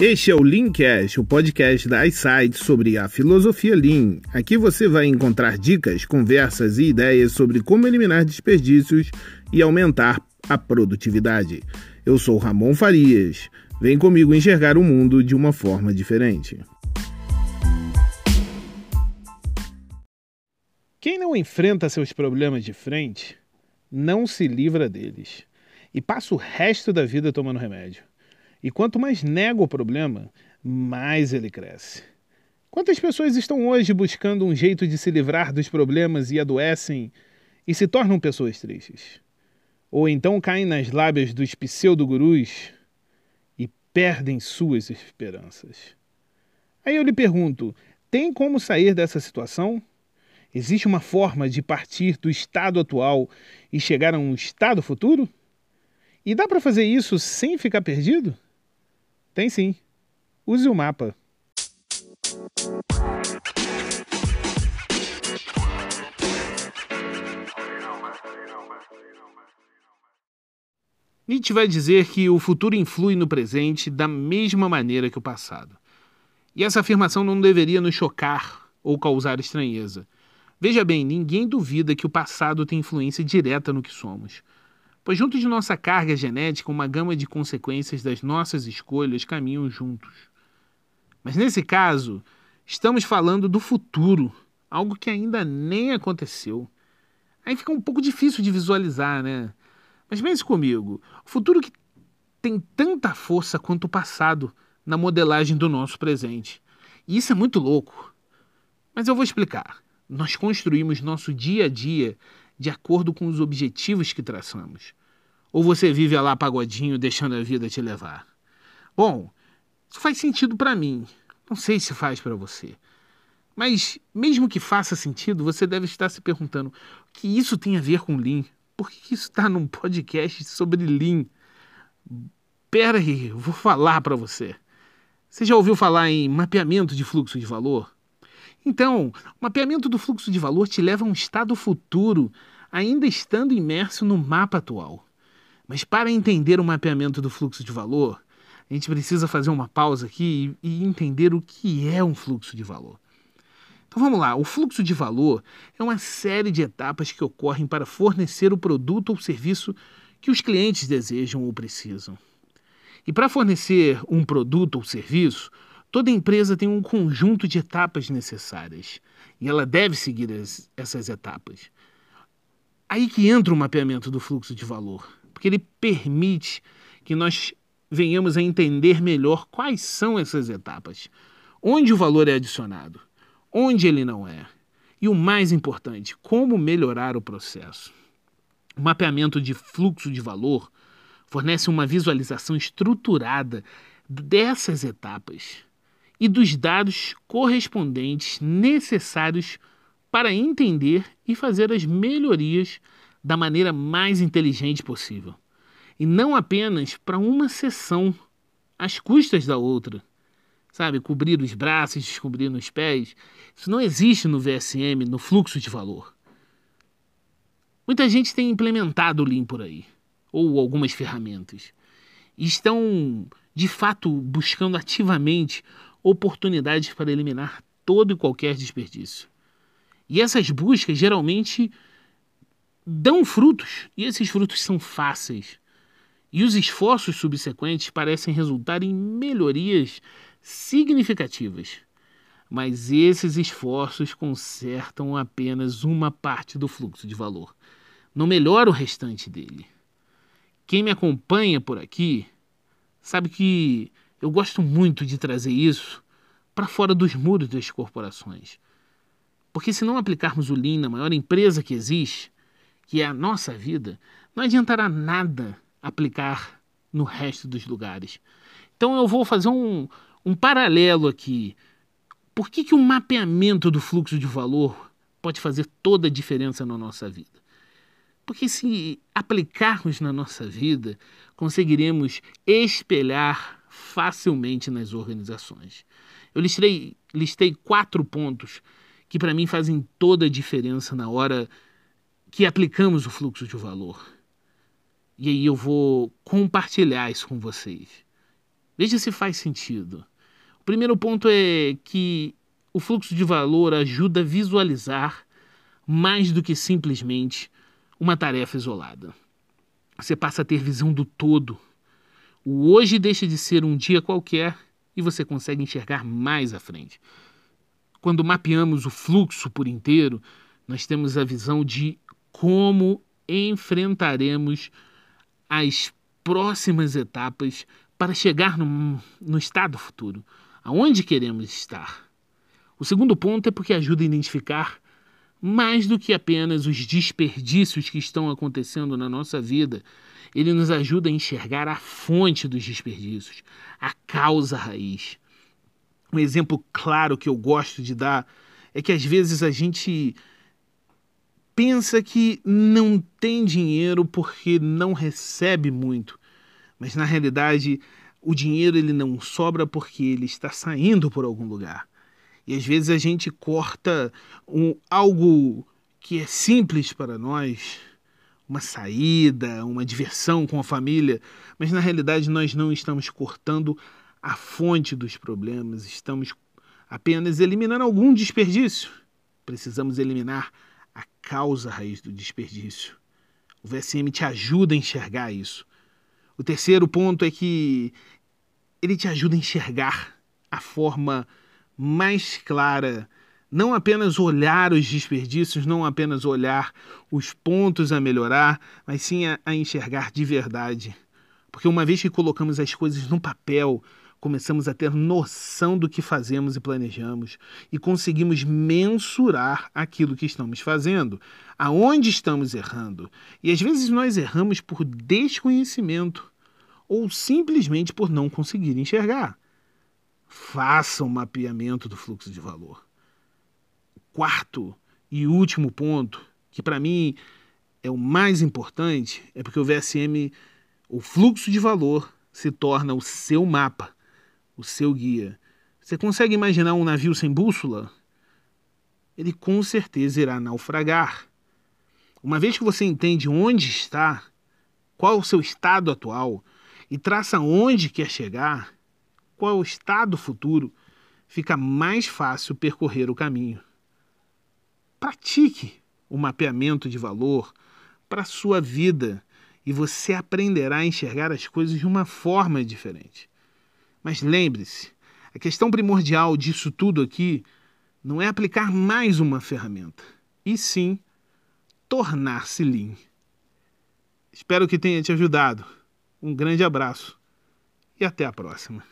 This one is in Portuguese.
Este é o Leancast, o podcast da iSight sobre a filosofia Lean. Aqui você vai encontrar dicas, conversas e ideias sobre como eliminar desperdícios e aumentar a produtividade. Eu sou Ramon Farias. Vem comigo enxergar o mundo de uma forma diferente. Quem não enfrenta seus problemas de frente, não se livra deles e passa o resto da vida tomando remédio. E quanto mais nega o problema, mais ele cresce. Quantas pessoas estão hoje buscando um jeito de se livrar dos problemas e adoecem e se tornam pessoas tristes? Ou então caem nas lábias dos pseudo-gurus e perdem suas esperanças. Aí eu lhe pergunto: tem como sair dessa situação? Existe uma forma de partir do estado atual e chegar a um estado futuro? E dá para fazer isso sem ficar perdido? Tem sim. Use o mapa. Nietzsche vai dizer que o futuro influi no presente da mesma maneira que o passado. E essa afirmação não deveria nos chocar ou causar estranheza. Veja bem, ninguém duvida que o passado tem influência direta no que somos pois junto de nossa carga genética, uma gama de consequências das nossas escolhas caminham juntos. Mas nesse caso, estamos falando do futuro, algo que ainda nem aconteceu. Aí fica um pouco difícil de visualizar, né? Mas pense comigo, o futuro que tem tanta força quanto o passado na modelagem do nosso presente. E isso é muito louco. Mas eu vou explicar. Nós construímos nosso dia a dia de acordo com os objetivos que traçamos. Ou você vive lá pagodinho, deixando a vida te levar? Bom, isso faz sentido para mim. Não sei se faz para você. Mas, mesmo que faça sentido, você deve estar se perguntando: o que isso tem a ver com Lean? Por que isso está num podcast sobre Lean? Pera aí, vou falar para você. Você já ouviu falar em mapeamento de fluxo de valor? Então, o mapeamento do fluxo de valor te leva a um estado futuro, ainda estando imerso no mapa atual. Mas para entender o mapeamento do fluxo de valor, a gente precisa fazer uma pausa aqui e, entender o que é um fluxo de valor. Então vamos lá, o fluxo de valor é uma série de etapas que ocorrem para fornecer o produto ou serviço que os clientes desejam ou precisam. E para fornecer um produto ou serviço, toda empresa tem um conjunto de etapas necessárias e ela deve seguir as, essas etapas. Aí que entra o mapeamento do fluxo de valor porque ele permite que nós venhamos a entender melhor quais são essas etapas, onde o valor é adicionado, onde ele não é, e o mais importante, como melhorar o processo. O mapeamento de fluxo de valor fornece uma visualização estruturada dessas etapas e dos dados correspondentes necessários para entender e fazer as melhorias da maneira mais inteligente possível. E não apenas para uma sessão, às custas da outra. Sabe, cobrir os braços, descobrir os pés. Isso não existe no VSM, no fluxo de valor. Muita gente tem implementado o Lean por aí, ou algumas ferramentas, e estão, de fato, buscando ativamente oportunidades para eliminar todo e qualquer desperdício. E essas buscas geralmente dão frutos, e esses frutos são fáceis. E os esforços subsequentes parecem resultar em melhorias significativas. Mas esses esforços consertam apenas uma parte do fluxo de valor, não melhora o restante dele. Quem me acompanha por aqui sabe que eu gosto muito de trazer isso para fora dos muros das corporações. Porque se não aplicarmos o Lean na maior empresa que existe, que é a nossa vida, não adiantará nada aplicar no resto dos lugares. Então eu vou fazer um, um paralelo aqui. Por que, que o mapeamento do fluxo de valor pode fazer toda a diferença na nossa vida? Porque se aplicarmos na nossa vida, conseguiremos espelhar facilmente nas organizações. Eu listei, listei quatro pontos que para mim fazem toda a diferença na hora que aplicamos o fluxo de valor. E aí eu vou compartilhar isso com vocês. Veja se faz sentido. O primeiro ponto é que o fluxo de valor ajuda a visualizar mais do que simplesmente uma tarefa isolada. Você passa a ter visão do todo. O hoje deixa de ser um dia qualquer e você consegue enxergar mais à frente. Quando mapeamos o fluxo por inteiro, nós temos a visão de como enfrentaremos as próximas etapas para chegar no, no estado futuro, aonde queremos estar. O segundo ponto é porque ajuda a identificar mais do que apenas os desperdícios que estão acontecendo na nossa vida, ele nos ajuda a enxergar a fonte dos desperdícios, a causa raiz. Um exemplo claro que eu gosto de dar é que às vezes a gente pensa que não tem dinheiro porque não recebe muito, mas na realidade o dinheiro ele não sobra porque ele está saindo por algum lugar. E às vezes a gente corta um, algo que é simples para nós, uma saída, uma diversão com a família, mas na realidade nós não estamos cortando a fonte dos problemas, estamos apenas eliminando algum desperdício. Precisamos eliminar a causa raiz do desperdício. O VSM te ajuda a enxergar isso. O terceiro ponto é que ele te ajuda a enxergar a forma mais clara, não apenas olhar os desperdícios, não apenas olhar os pontos a melhorar, mas sim a, a enxergar de verdade. Porque uma vez que colocamos as coisas no papel, começamos a ter noção do que fazemos e planejamos e conseguimos mensurar aquilo que estamos fazendo, aonde estamos errando. E às vezes nós erramos por desconhecimento ou simplesmente por não conseguir enxergar faça um mapeamento do fluxo de valor. Quarto e último ponto, que para mim é o mais importante, é porque o VSM, o fluxo de valor, se torna o seu mapa, o seu guia. Você consegue imaginar um navio sem bússola? Ele com certeza irá naufragar. Uma vez que você entende onde está, qual o seu estado atual e traça onde quer chegar, qual é o estado futuro, fica mais fácil percorrer o caminho. Pratique o mapeamento de valor para a sua vida e você aprenderá a enxergar as coisas de uma forma diferente. Mas lembre-se, a questão primordial disso tudo aqui não é aplicar mais uma ferramenta, e sim tornar-se Lean. Espero que tenha te ajudado. Um grande abraço e até a próxima.